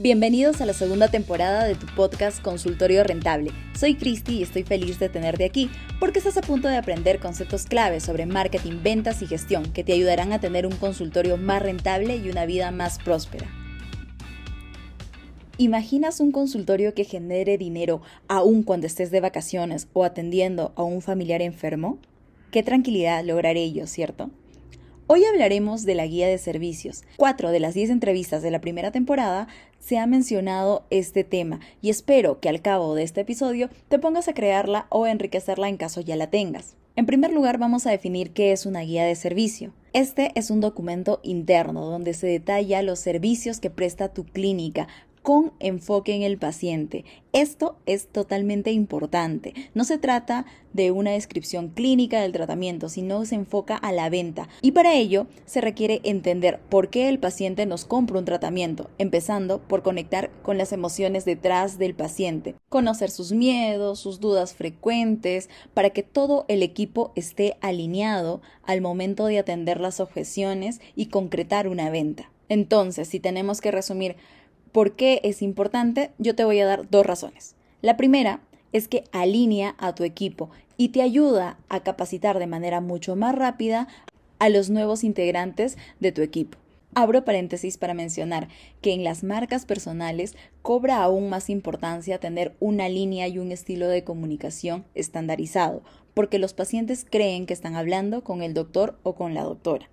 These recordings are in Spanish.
Bienvenidos a la segunda temporada de tu podcast Consultorio Rentable. Soy Cristi y estoy feliz de tenerte aquí porque estás a punto de aprender conceptos claves sobre marketing, ventas y gestión que te ayudarán a tener un consultorio más rentable y una vida más próspera. ¿Imaginas un consultorio que genere dinero aún cuando estés de vacaciones o atendiendo a un familiar enfermo? Qué tranquilidad lograr ello, ¿cierto? Hoy hablaremos de la guía de servicios. Cuatro de las diez entrevistas de la primera temporada se ha mencionado este tema y espero que al cabo de este episodio te pongas a crearla o enriquecerla en caso ya la tengas. En primer lugar vamos a definir qué es una guía de servicio. Este es un documento interno donde se detalla los servicios que presta tu clínica con enfoque en el paciente. Esto es totalmente importante. No se trata de una descripción clínica del tratamiento, sino se enfoca a la venta. Y para ello se requiere entender por qué el paciente nos compra un tratamiento, empezando por conectar con las emociones detrás del paciente, conocer sus miedos, sus dudas frecuentes, para que todo el equipo esté alineado al momento de atender las objeciones y concretar una venta. Entonces, si tenemos que resumir ¿Por qué es importante? Yo te voy a dar dos razones. La primera es que alinea a tu equipo y te ayuda a capacitar de manera mucho más rápida a los nuevos integrantes de tu equipo. Abro paréntesis para mencionar que en las marcas personales cobra aún más importancia tener una línea y un estilo de comunicación estandarizado, porque los pacientes creen que están hablando con el doctor o con la doctora.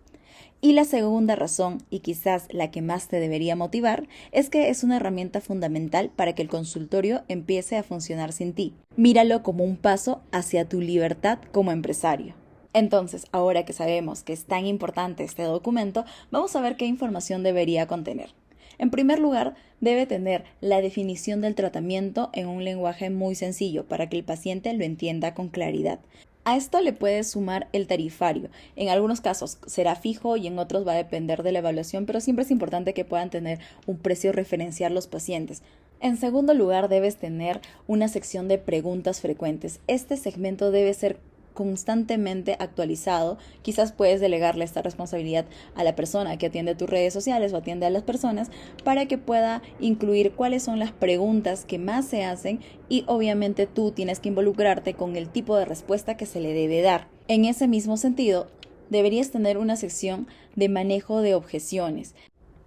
Y la segunda razón, y quizás la que más te debería motivar, es que es una herramienta fundamental para que el consultorio empiece a funcionar sin ti. Míralo como un paso hacia tu libertad como empresario. Entonces, ahora que sabemos que es tan importante este documento, vamos a ver qué información debería contener. En primer lugar, debe tener la definición del tratamiento en un lenguaje muy sencillo para que el paciente lo entienda con claridad. A esto le puedes sumar el tarifario. En algunos casos será fijo y en otros va a depender de la evaluación, pero siempre es importante que puedan tener un precio referencial los pacientes. En segundo lugar, debes tener una sección de preguntas frecuentes. Este segmento debe ser constantemente actualizado. Quizás puedes delegarle esta responsabilidad a la persona que atiende tus redes sociales o atiende a las personas para que pueda incluir cuáles son las preguntas que más se hacen y obviamente tú tienes que involucrarte con el tipo de respuesta que se le debe dar. En ese mismo sentido, deberías tener una sección de manejo de objeciones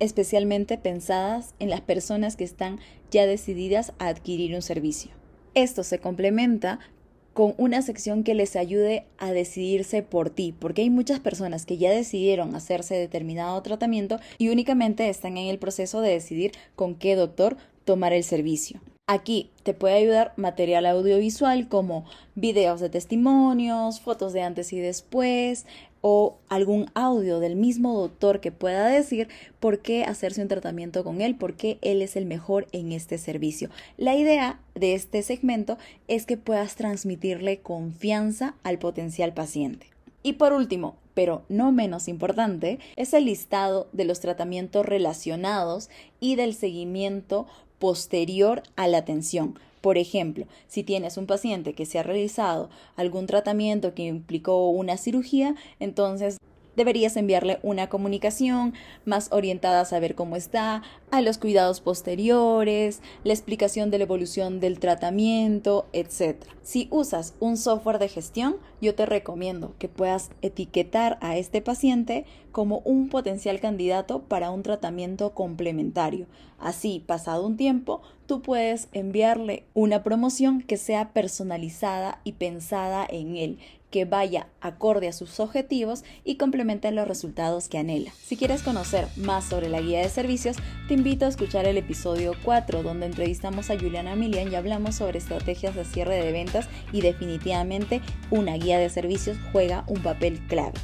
especialmente pensadas en las personas que están ya decididas a adquirir un servicio. Esto se complementa con una sección que les ayude a decidirse por ti, porque hay muchas personas que ya decidieron hacerse determinado tratamiento y únicamente están en el proceso de decidir con qué doctor tomar el servicio. Aquí te puede ayudar material audiovisual como videos de testimonios, fotos de antes y después, o algún audio del mismo doctor que pueda decir por qué hacerse un tratamiento con él, por qué él es el mejor en este servicio. La idea de este segmento es que puedas transmitirle confianza al potencial paciente. Y por último, pero no menos importante, es el listado de los tratamientos relacionados y del seguimiento posterior a la atención por ejemplo, si tienes un paciente que se ha realizado algún tratamiento que implicó una cirugía, entonces deberías enviarle una comunicación más orientada a saber cómo está, a los cuidados posteriores, la explicación de la evolución del tratamiento, etc. Si usas un software de gestión, yo te recomiendo que puedas etiquetar a este paciente como un potencial candidato para un tratamiento complementario. Así, pasado un tiempo, tú puedes enviarle una promoción que sea personalizada y pensada en él, que vaya acorde a sus objetivos y complemente los resultados que anhela. Si quieres conocer más sobre la guía de servicios, te invito a escuchar el episodio 4 donde entrevistamos a Juliana Milian y hablamos sobre estrategias de cierre de ventas y definitivamente una guía de servicios juega un papel clave.